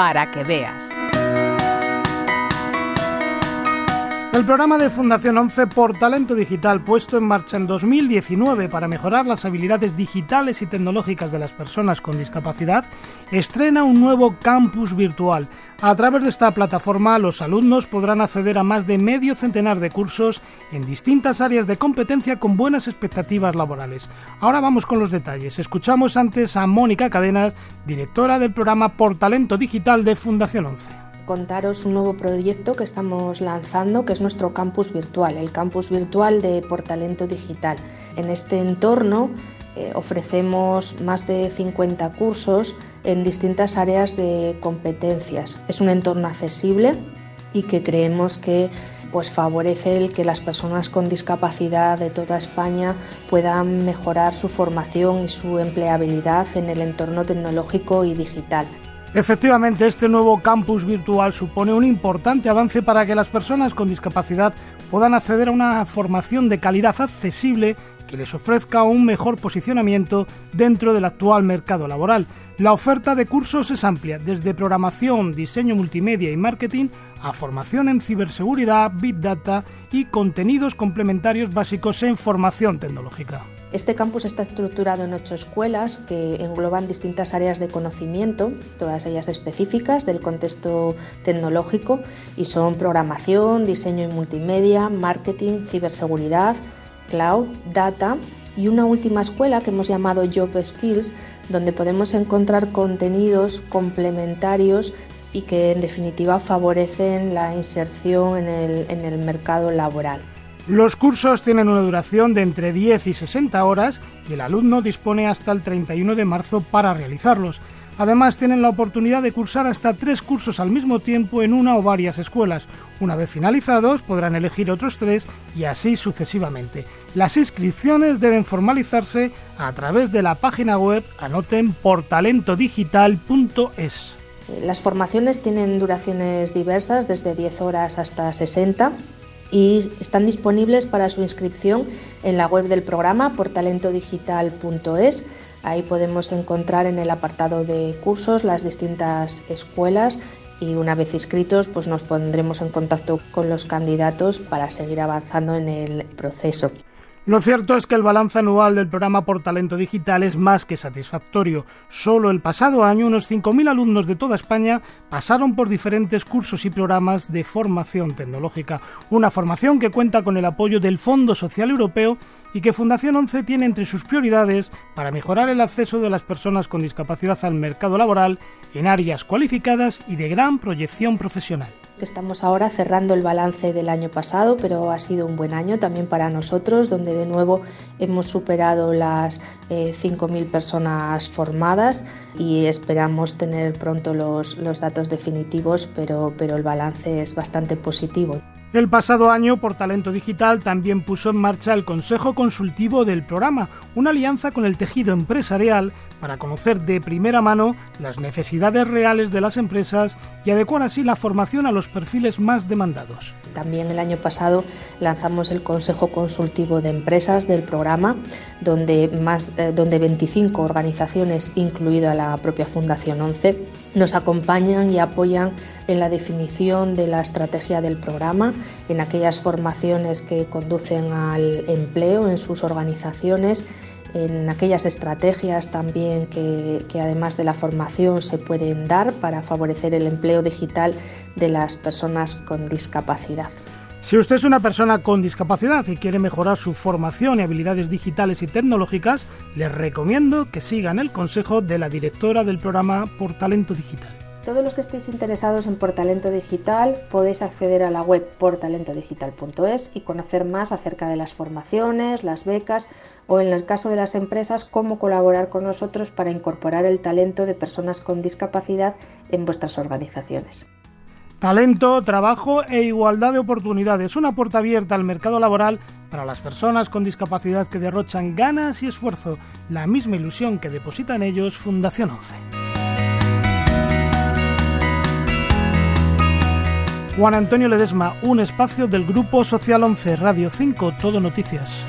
para que veas. El programa de Fundación 11 por Talento Digital, puesto en marcha en 2019 para mejorar las habilidades digitales y tecnológicas de las personas con discapacidad, estrena un nuevo campus virtual. A través de esta plataforma, los alumnos podrán acceder a más de medio centenar de cursos en distintas áreas de competencia con buenas expectativas laborales. Ahora vamos con los detalles. Escuchamos antes a Mónica Cadenas, directora del programa Por Talento Digital de Fundación 11 contaros un nuevo proyecto que estamos lanzando, que es nuestro campus virtual, el campus virtual de Portalento Digital. En este entorno eh, ofrecemos más de 50 cursos en distintas áreas de competencias. Es un entorno accesible y que creemos que pues favorece el que las personas con discapacidad de toda España puedan mejorar su formación y su empleabilidad en el entorno tecnológico y digital. Efectivamente, este nuevo campus virtual supone un importante avance para que las personas con discapacidad puedan acceder a una formación de calidad accesible que les ofrezca un mejor posicionamiento dentro del actual mercado laboral. La oferta de cursos es amplia, desde programación, diseño multimedia y marketing a formación en ciberseguridad, big data y contenidos complementarios básicos en formación tecnológica. Este campus está estructurado en ocho escuelas que engloban distintas áreas de conocimiento, todas ellas específicas del contexto tecnológico, y son programación, diseño y multimedia, marketing, ciberseguridad, cloud, data y una última escuela que hemos llamado Job Skills, donde podemos encontrar contenidos complementarios y que en definitiva favorecen la inserción en el, en el mercado laboral. Los cursos tienen una duración de entre 10 y 60 horas y el alumno dispone hasta el 31 de marzo para realizarlos. Además, tienen la oportunidad de cursar hasta tres cursos al mismo tiempo en una o varias escuelas. Una vez finalizados, podrán elegir otros tres y así sucesivamente. Las inscripciones deben formalizarse a través de la página web anoten portalentodigital.es. Las formaciones tienen duraciones diversas, desde 10 horas hasta 60 y están disponibles para su inscripción en la web del programa portalentodigital.es. Ahí podemos encontrar en el apartado de cursos las distintas escuelas y una vez inscritos pues nos pondremos en contacto con los candidatos para seguir avanzando en el proceso. Lo cierto es que el balance anual del programa por talento digital es más que satisfactorio. Solo el pasado año unos 5.000 alumnos de toda España pasaron por diferentes cursos y programas de formación tecnológica, una formación que cuenta con el apoyo del Fondo Social Europeo y que Fundación 11 tiene entre sus prioridades para mejorar el acceso de las personas con discapacidad al mercado laboral en áreas cualificadas y de gran proyección profesional. Estamos ahora cerrando el balance del año pasado, pero ha sido un buen año también para nosotros, donde de nuevo hemos superado las 5.000 eh, personas formadas y esperamos tener pronto los, los datos definitivos, pero, pero el balance es bastante positivo. El pasado año, por Talento Digital, también puso en marcha el Consejo Consultivo del programa, una alianza con el tejido empresarial para conocer de primera mano las necesidades reales de las empresas y adecuar así la formación a los perfiles más demandados. También el año pasado lanzamos el Consejo Consultivo de Empresas del programa, donde, más, eh, donde 25 organizaciones, incluida la propia Fundación 11, nos acompañan y apoyan en la definición de la estrategia del programa, en aquellas formaciones que conducen al empleo en sus organizaciones, en aquellas estrategias también que, además de la formación se pueden dar para favorecer el empleo digital de las personas con discapacidad. Si usted es una persona con discapacidad y quiere mejorar su formación y habilidades digitales y tecnológicas, les recomiendo que sigan el consejo de la directora del programa Por Talento Digital. Todos los que estéis interesados en Portalento Digital podéis acceder a la web portalentodigital.es y conocer más acerca de las formaciones, las becas o en el caso de las empresas cómo colaborar con nosotros para incorporar el talento de personas con discapacidad en vuestras organizaciones. Talento, trabajo e igualdad de oportunidades. Una puerta abierta al mercado laboral para las personas con discapacidad que derrochan ganas y esfuerzo, la misma ilusión que deposita en ellos Fundación 11. Juan Antonio Ledesma, un espacio del Grupo Social 11, Radio 5, Todo Noticias.